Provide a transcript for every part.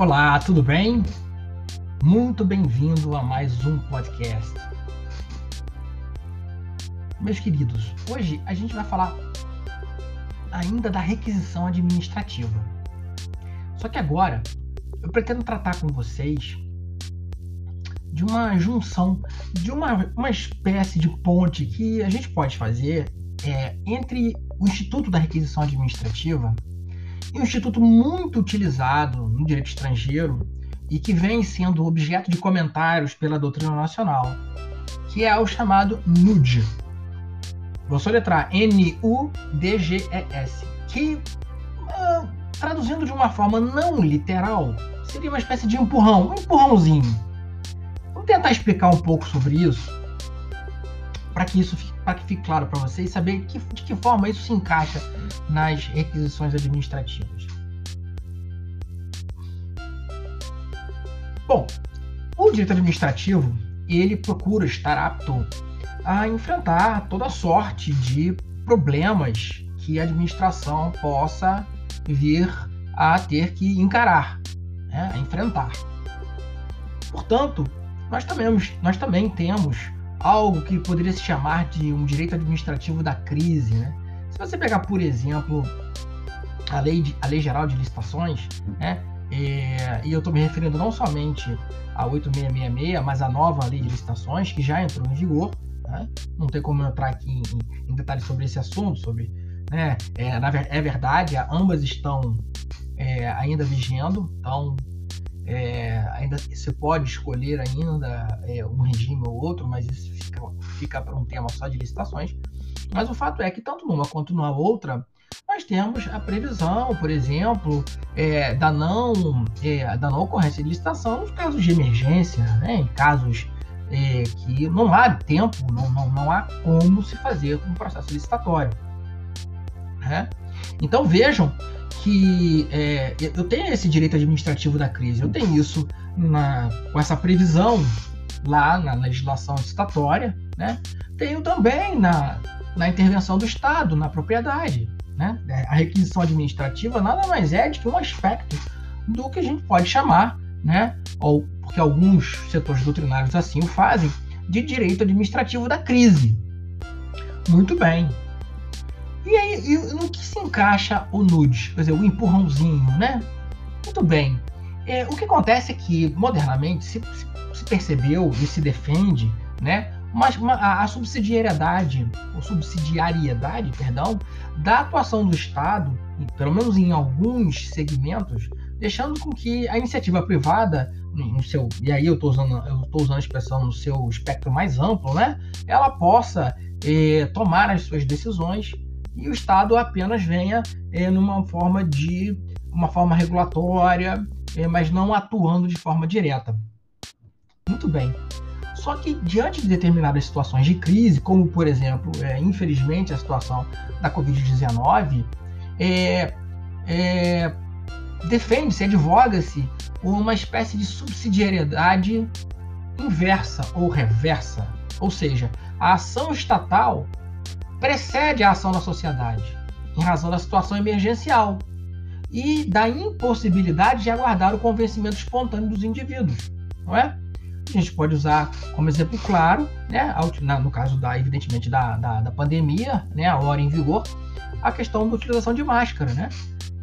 Olá, tudo bem? Muito bem-vindo a mais um podcast. Meus queridos, hoje a gente vai falar ainda da requisição administrativa. Só que agora eu pretendo tratar com vocês de uma junção, de uma, uma espécie de ponte que a gente pode fazer é, entre o Instituto da Requisição Administrativa um instituto muito utilizado no direito estrangeiro e que vem sendo objeto de comentários pela doutrina nacional, que é o chamado NUDGE. Vou soletrar N-U-D-G-E-S, que, uh, traduzindo de uma forma não literal, seria uma espécie de empurrão, um empurrãozinho. Vamos tentar explicar um pouco sobre isso, para que isso para que fique claro para vocês saber que, de que forma isso se encaixa nas requisições administrativas. Bom, o direito administrativo ele procura estar apto a enfrentar toda sorte de problemas que a administração possa vir a ter que encarar, né, a enfrentar. Portanto, nós também, nós também temos algo que poderia se chamar de um direito administrativo da crise. Né? Se você pegar, por exemplo, a lei, de, a lei geral de licitações, né? É, e eu estou me referindo não somente a 8666, mas a nova lei de licitações, que já entrou em vigor. Né? Não tem como entrar aqui em, em detalhes sobre esse assunto, sobre. Né? É, na, é verdade, ambas estão é, ainda vigendo, então é, ainda você pode escolher ainda é, um regime ou outro, mas isso fica, fica para um tema só de licitações. Mas o fato é que tanto numa quanto na outra, nós temos a previsão, por exemplo, é, da, não, é, da não ocorrência de licitação nos casos de emergência, né, em casos é, que não há tempo, não, não, não há como se fazer um processo licitatório. Né? Então vejam que é, eu tenho esse direito administrativo da crise, eu tenho isso na, com essa previsão lá na legislação licitatória, né? tenho também na, na intervenção do Estado, na propriedade. Né? A requisição administrativa nada mais é de que um aspecto do que a gente pode chamar, né? ou porque alguns setores doutrinários assim o fazem, de direito administrativo da crise. Muito bem, e aí, no que se encaixa o nude? Quer dizer, o empurrãozinho, né? Muito bem. É, o que acontece é que, modernamente, se, se percebeu e se defende, né? Uma, a subsidiariedade, ou subsidiariedade, perdão, da atuação do Estado, pelo menos em alguns segmentos, deixando com que a iniciativa privada, no seu, e aí eu estou usando, eu usando a expressão no seu espectro mais amplo, né? Ela possa eh, tomar as suas decisões e o Estado apenas venha é, numa forma de uma forma regulatória, é, mas não atuando de forma direta. Muito bem. Só que diante de determinadas situações de crise, como por exemplo, é, infelizmente a situação da Covid-19, é, é, defende-se, advoga-se uma espécie de subsidiariedade inversa ou reversa, ou seja, a ação estatal precede a ação da sociedade, em razão da situação emergencial e da impossibilidade de aguardar o convencimento espontâneo dos indivíduos, não é? A gente pode usar como exemplo claro, né, no caso da, evidentemente, da, da, da pandemia, né, a hora em vigor, a questão da utilização de máscara, né?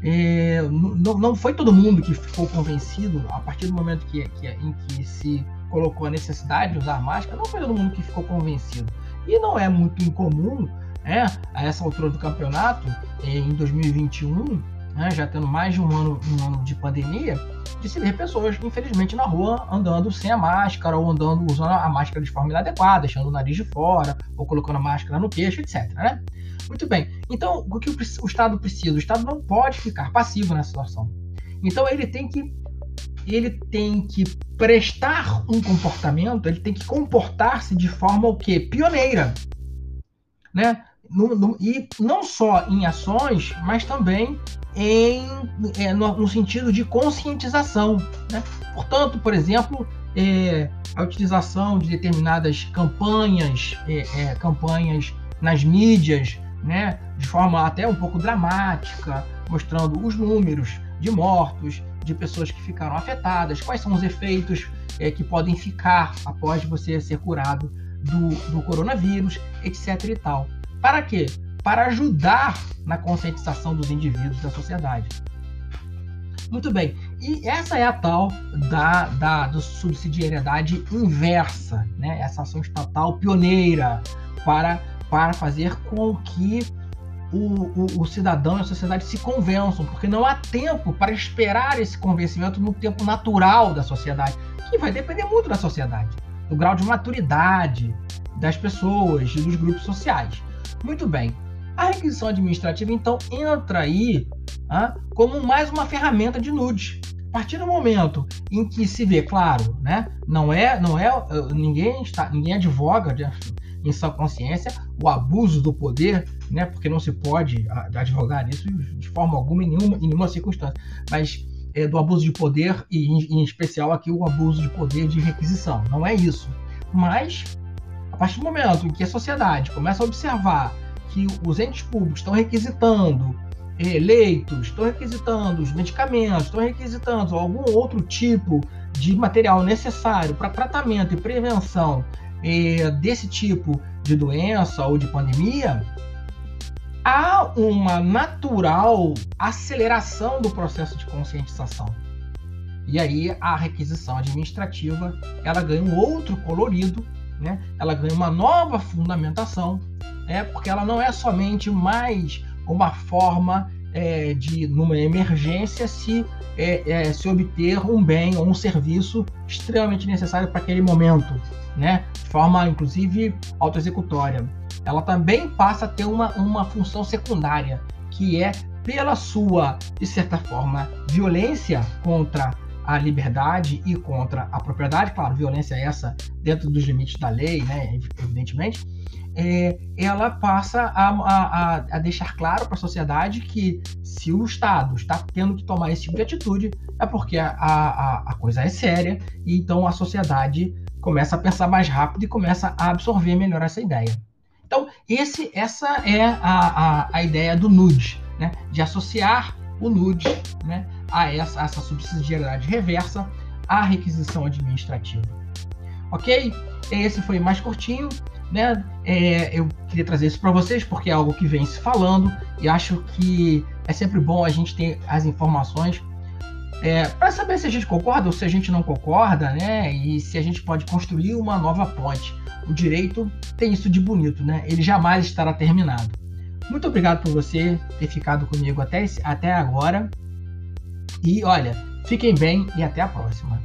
É, não, não foi todo mundo que ficou convencido a partir do momento que, que, em que se colocou a necessidade de usar máscara, não foi todo mundo que ficou convencido. E não é muito incomum é, a essa altura do campeonato, em 2021, né, já tendo mais de um ano, um ano de pandemia, de se ver pessoas, infelizmente, na rua andando sem a máscara ou andando usando a máscara de forma inadequada, deixando o nariz de fora ou colocando a máscara no queixo, etc. Né? Muito bem. Então, o que o Estado precisa? O Estado não pode ficar passivo nessa situação. Então, ele tem que ele tem que prestar um comportamento, ele tem que comportar-se de forma o quê? Pioneira. Né? no, no, e não só em ações, mas também em, é, no, no, sentido de conscientização. Né? Portanto, por exemplo, é, a utilização de determinadas campanhas, é, é, campanhas nas mídias, né, de forma até um pouco dramática, mostrando os números de mortos, de pessoas que ficaram afetadas, quais são os efeitos é, que podem ficar após você ser curado do, do coronavírus, etc. e tal. Para quê? Para ajudar na conscientização dos indivíduos da sociedade. Muito bem. E essa é a tal da, da do subsidiariedade inversa, né? essa ação estatal pioneira para, para fazer com que o, o, o, cidadão e a sociedade se convençam, porque não há tempo para esperar esse convencimento no tempo natural da sociedade, que vai depender muito da sociedade, do grau de maturidade das pessoas dos grupos sociais. Muito bem. A requisição administrativa, então, entra aí ah, como mais uma ferramenta de nude. A partir do momento em que se vê, claro, né, não é, não é, ninguém está, ninguém advoga de, em sua consciência o abuso do poder, né, porque não se pode advogar isso de forma alguma em nenhuma, em nenhuma circunstância, mas é, do abuso de poder e em, em especial aqui o abuso de poder de requisição. Não é isso. Mas a partir do momento em que a sociedade começa a observar que os entes públicos estão requisitando eh, leitos, estão requisitando os medicamentos, estão requisitando algum outro tipo de material necessário para tratamento e prevenção eh, desse tipo de doença ou de pandemia, há uma natural aceleração do processo de conscientização. E aí a requisição administrativa ela ganha um outro colorido, né? ela ganha uma nova fundamentação né? porque ela não é somente mais uma forma é, de, numa emergência, se, é, é, se obter um bem ou um serviço extremamente necessário para aquele momento, né? de forma, inclusive, autoexecutória. Ela também passa a ter uma, uma função secundária, que é, pela sua, de certa forma, violência contra a liberdade e contra a propriedade, claro, violência essa dentro dos limites da lei, né, evidentemente, é, ela passa a, a, a deixar claro para a sociedade que se o Estado está tendo que tomar esse tipo de atitude, é porque a, a, a coisa é séria e então a sociedade começa a pensar mais rápido e começa a absorver melhor essa ideia. Então, esse, essa é a, a, a ideia do NUD, né? de associar o NUD né? A, essa, a essa subsidiariedade reversa à requisição administrativa. Ok? Esse foi mais curtinho né? É, eu queria trazer isso para vocês porque é algo que vem se falando e acho que é sempre bom a gente ter as informações é, para saber se a gente concorda ou se a gente não concorda, né? E se a gente pode construir uma nova ponte. O direito tem isso de bonito, né? Ele jamais estará terminado. Muito obrigado por você ter ficado comigo até, até agora. E olha, fiquem bem e até a próxima.